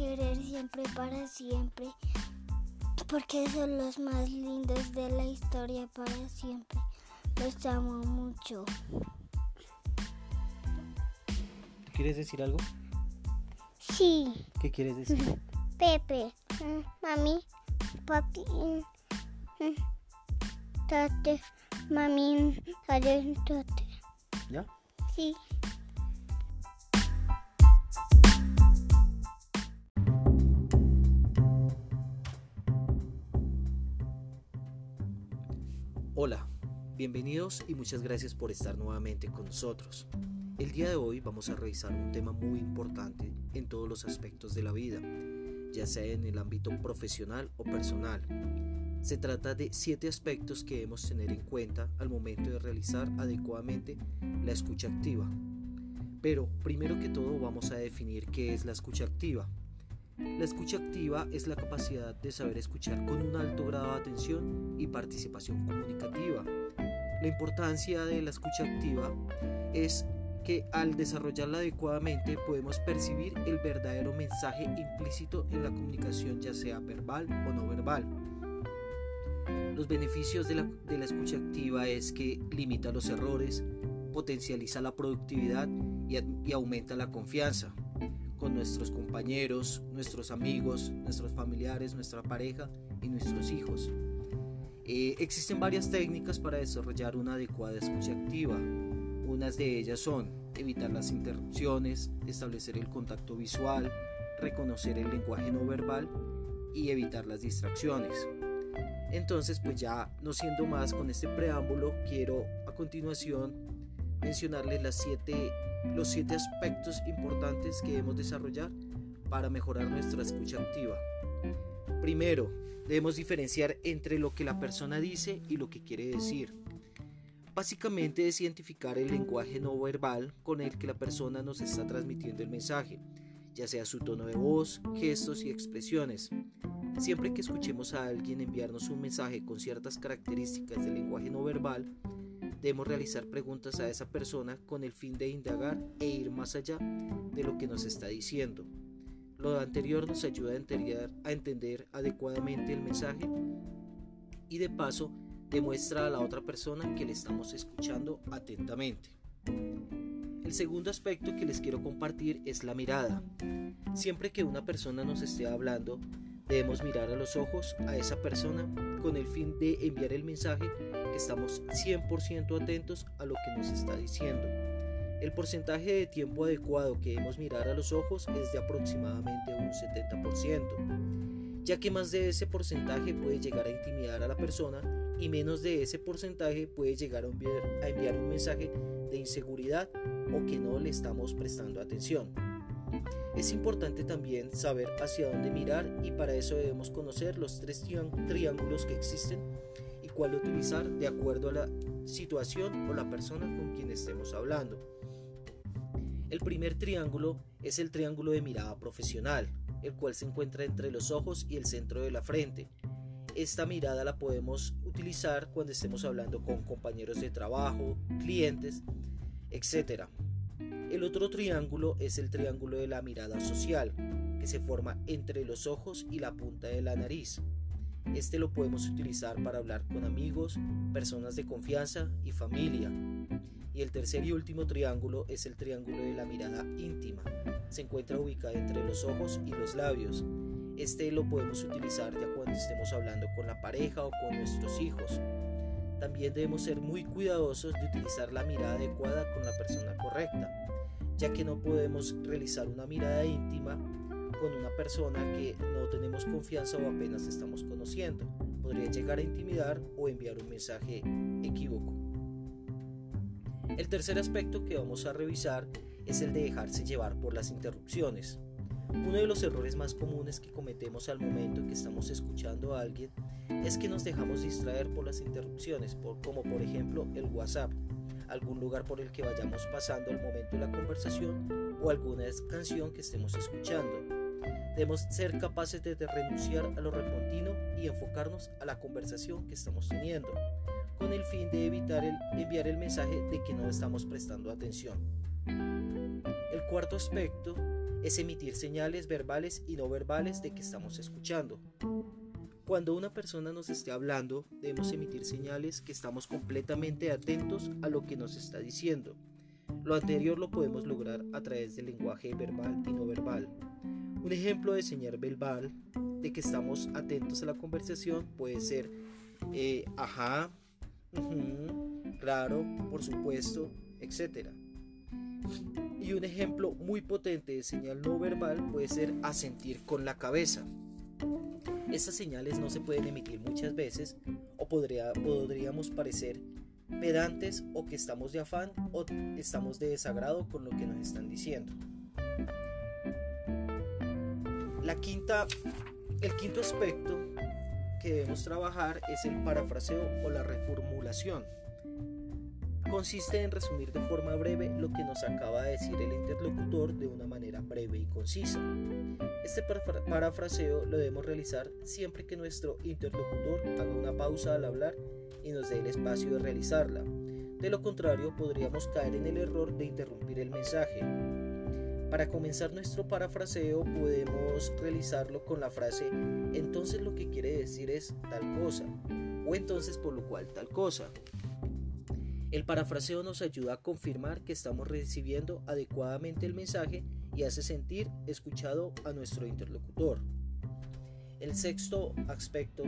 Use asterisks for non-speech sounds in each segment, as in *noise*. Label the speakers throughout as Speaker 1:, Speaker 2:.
Speaker 1: querer siempre para siempre, porque son los más lindos de la historia para siempre. Los amo mucho.
Speaker 2: ¿Quieres decir algo?
Speaker 1: Sí.
Speaker 2: ¿Qué quieres decir? *laughs*
Speaker 1: Pepe, mm, mami, papi, mm, mm, tate, mami, tate, tate.
Speaker 2: ¿Ya?
Speaker 1: Sí.
Speaker 2: Hola, bienvenidos y muchas gracias por estar nuevamente con nosotros. El día de hoy vamos a revisar un tema muy importante en todos los aspectos de la vida, ya sea en el ámbito profesional o personal. Se trata de siete aspectos que debemos tener en cuenta al momento de realizar adecuadamente la escucha activa. Pero primero que todo vamos a definir qué es la escucha activa. La escucha activa es la capacidad de saber escuchar con un alto grado de atención y participación comunicativa. La importancia de la escucha activa es que al desarrollarla adecuadamente podemos percibir el verdadero mensaje implícito en la comunicación ya sea verbal o no verbal. Los beneficios de la, escucha activa es que limita los errores, potencializa la productividad y aumenta la confianza con nuestros compañeros, nuestros amigos, nuestros familiares, nuestra pareja y nuestros hijos. Eh, existen varias técnicas para desarrollar una adecuada escucha activa. Unas de ellas son evitar las interrupciones, establecer el contacto visual, reconocer el lenguaje no verbal y evitar las distracciones. Entonces, pues ya no siendo más con este preámbulo, quiero a continuación mencionarles los siete aspectos importantes que debemos desarrollar para mejorar nuestra escucha activa. Primero, debemos diferenciar entre lo que la persona dice y lo que quiere decir. Básicamente es identificar el lenguaje no verbal con el que la persona nos está transmitiendo el mensaje, ya sea su tono de voz, gestos y expresiones. Siempre que escuchemos a alguien enviarnos un mensaje con ciertas características del lenguaje no verbal, debemos realizar preguntas a esa persona con el fin de indagar e ir más allá de lo que nos está diciendo. Lo anterior nos ayuda a entender, adecuadamente el mensaje y de paso demuestra a la otra persona que le estamos escuchando atentamente. El segundo aspecto que les quiero compartir es la mirada. Siempre que una persona nos esté hablando, debemos mirar a los ojos a esa persona con el fin de enviar el mensaje estamos 100% atentos a lo que nos está diciendo. El porcentaje de tiempo adecuado que debemos mirar a los ojos es de aproximadamente un 70%, ya que más de ese porcentaje puede llegar a intimidar a la persona y menos de ese porcentaje puede llegar a enviar, a enviar un mensaje de inseguridad o que no le estamos prestando atención. Es importante también saber hacia dónde mirar y para eso debemos conocer los tres triángulos que existen utilizar de acuerdo a la situación o la persona con quien estemos hablando. El primer triángulo es el triángulo de mirada profesional, el cual se encuentra entre los ojos y el centro de la frente. Esta mirada la podemos utilizar cuando estemos hablando con compañeros de trabajo, clientes, etc. El otro triángulo es el triángulo de la mirada social, que se forma entre los ojos y la punta de la nariz. Este lo podemos utilizar para hablar con amigos, personas de confianza y familia. Y el tercer y último triángulo es el triángulo de la mirada íntima. Se encuentra ubicado entre los ojos y los labios. Este lo podemos utilizar ya cuando estemos hablando con la pareja o con nuestros hijos. También debemos ser muy cuidadosos de utilizar la mirada adecuada con la persona correcta ya que no podemos realizar una mirada íntima con una persona que no tenemos confianza o apenas estamos conociendo. Podría llegar a intimidar o enviar un mensaje equívoco. El tercer aspecto que vamos a revisar es el de dejarse llevar por las interrupciones. Uno de los errores más comunes que cometemos al momento que estamos escuchando a alguien es que nos dejamos distraer por las interrupciones, como por ejemplo el WhatsApp algún lugar por el que vayamos pasando al momento de la conversación o alguna canción que estemos escuchando. Debemos ser capaces de renunciar a lo repentino y enfocarnos a la conversación que estamos teniendo, con el fin de evitar el, enviar el mensaje de que no estamos prestando atención. El cuarto aspecto es emitir señales verbales y no verbales de que estamos escuchando. Cuando una persona nos esté hablando, debemos emitir señales que estamos completamente atentos a lo que nos está diciendo. Lo anterior lo podemos lograr a través del lenguaje verbal y no verbal. Un ejemplo de señal verbal de que estamos atentos a la conversación puede ser eh, ajá, claro, por supuesto, etc. Y un ejemplo muy potente de señal no verbal puede ser asentir con la cabeza. Estas señales no se pueden emitir muchas veces o podría, podríamos parecer pedantes o que estamos de afán o estamos de desagrado con lo que nos están diciendo. La quinta, el quinto aspecto que debemos trabajar es el parafraseo o la reformulación. Consiste en resumir de forma breve lo que nos acaba de decir el interlocutor de una manera breve y concisa. Este parafraseo lo debemos realizar siempre que nuestro interlocutor haga una pausa al hablar y nos dé el espacio de realizarla. De lo contrario, podríamos caer en el error de interrumpir el mensaje. Para comenzar nuestro parafraseo podemos realizarlo con la frase entonces lo que quiere decir es tal cosa o entonces por lo cual tal cosa. El parafraseo nos ayuda a confirmar que estamos recibiendo adecuadamente el mensaje y hace sentir escuchado a nuestro interlocutor. El sexto aspecto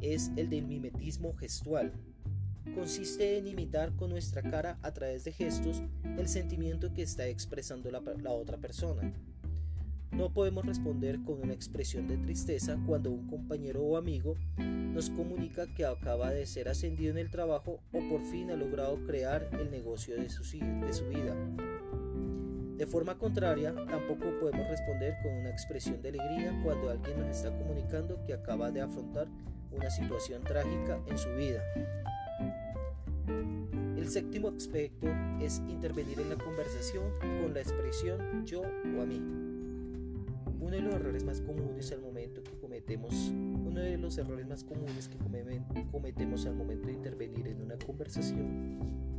Speaker 2: es el del mimetismo gestual. Consiste en imitar con nuestra cara a través de gestos el sentimiento que está expresando la, otra persona. No podemos responder con una expresión de tristeza cuando un compañero o amigo nos comunica que acaba de ser ascendido en el trabajo o por fin ha logrado crear el negocio de su vida. De forma contraria, tampoco podemos responder con una expresión de alegría cuando alguien nos está comunicando que acaba de afrontar una situación trágica en su vida. El séptimo aspecto es intervenir en la conversación con la expresión yo o a mí. Uno de los errores más comunes al momento que cometemos, uno de los errores más comunes que cometemos al momento de intervenir en una conversación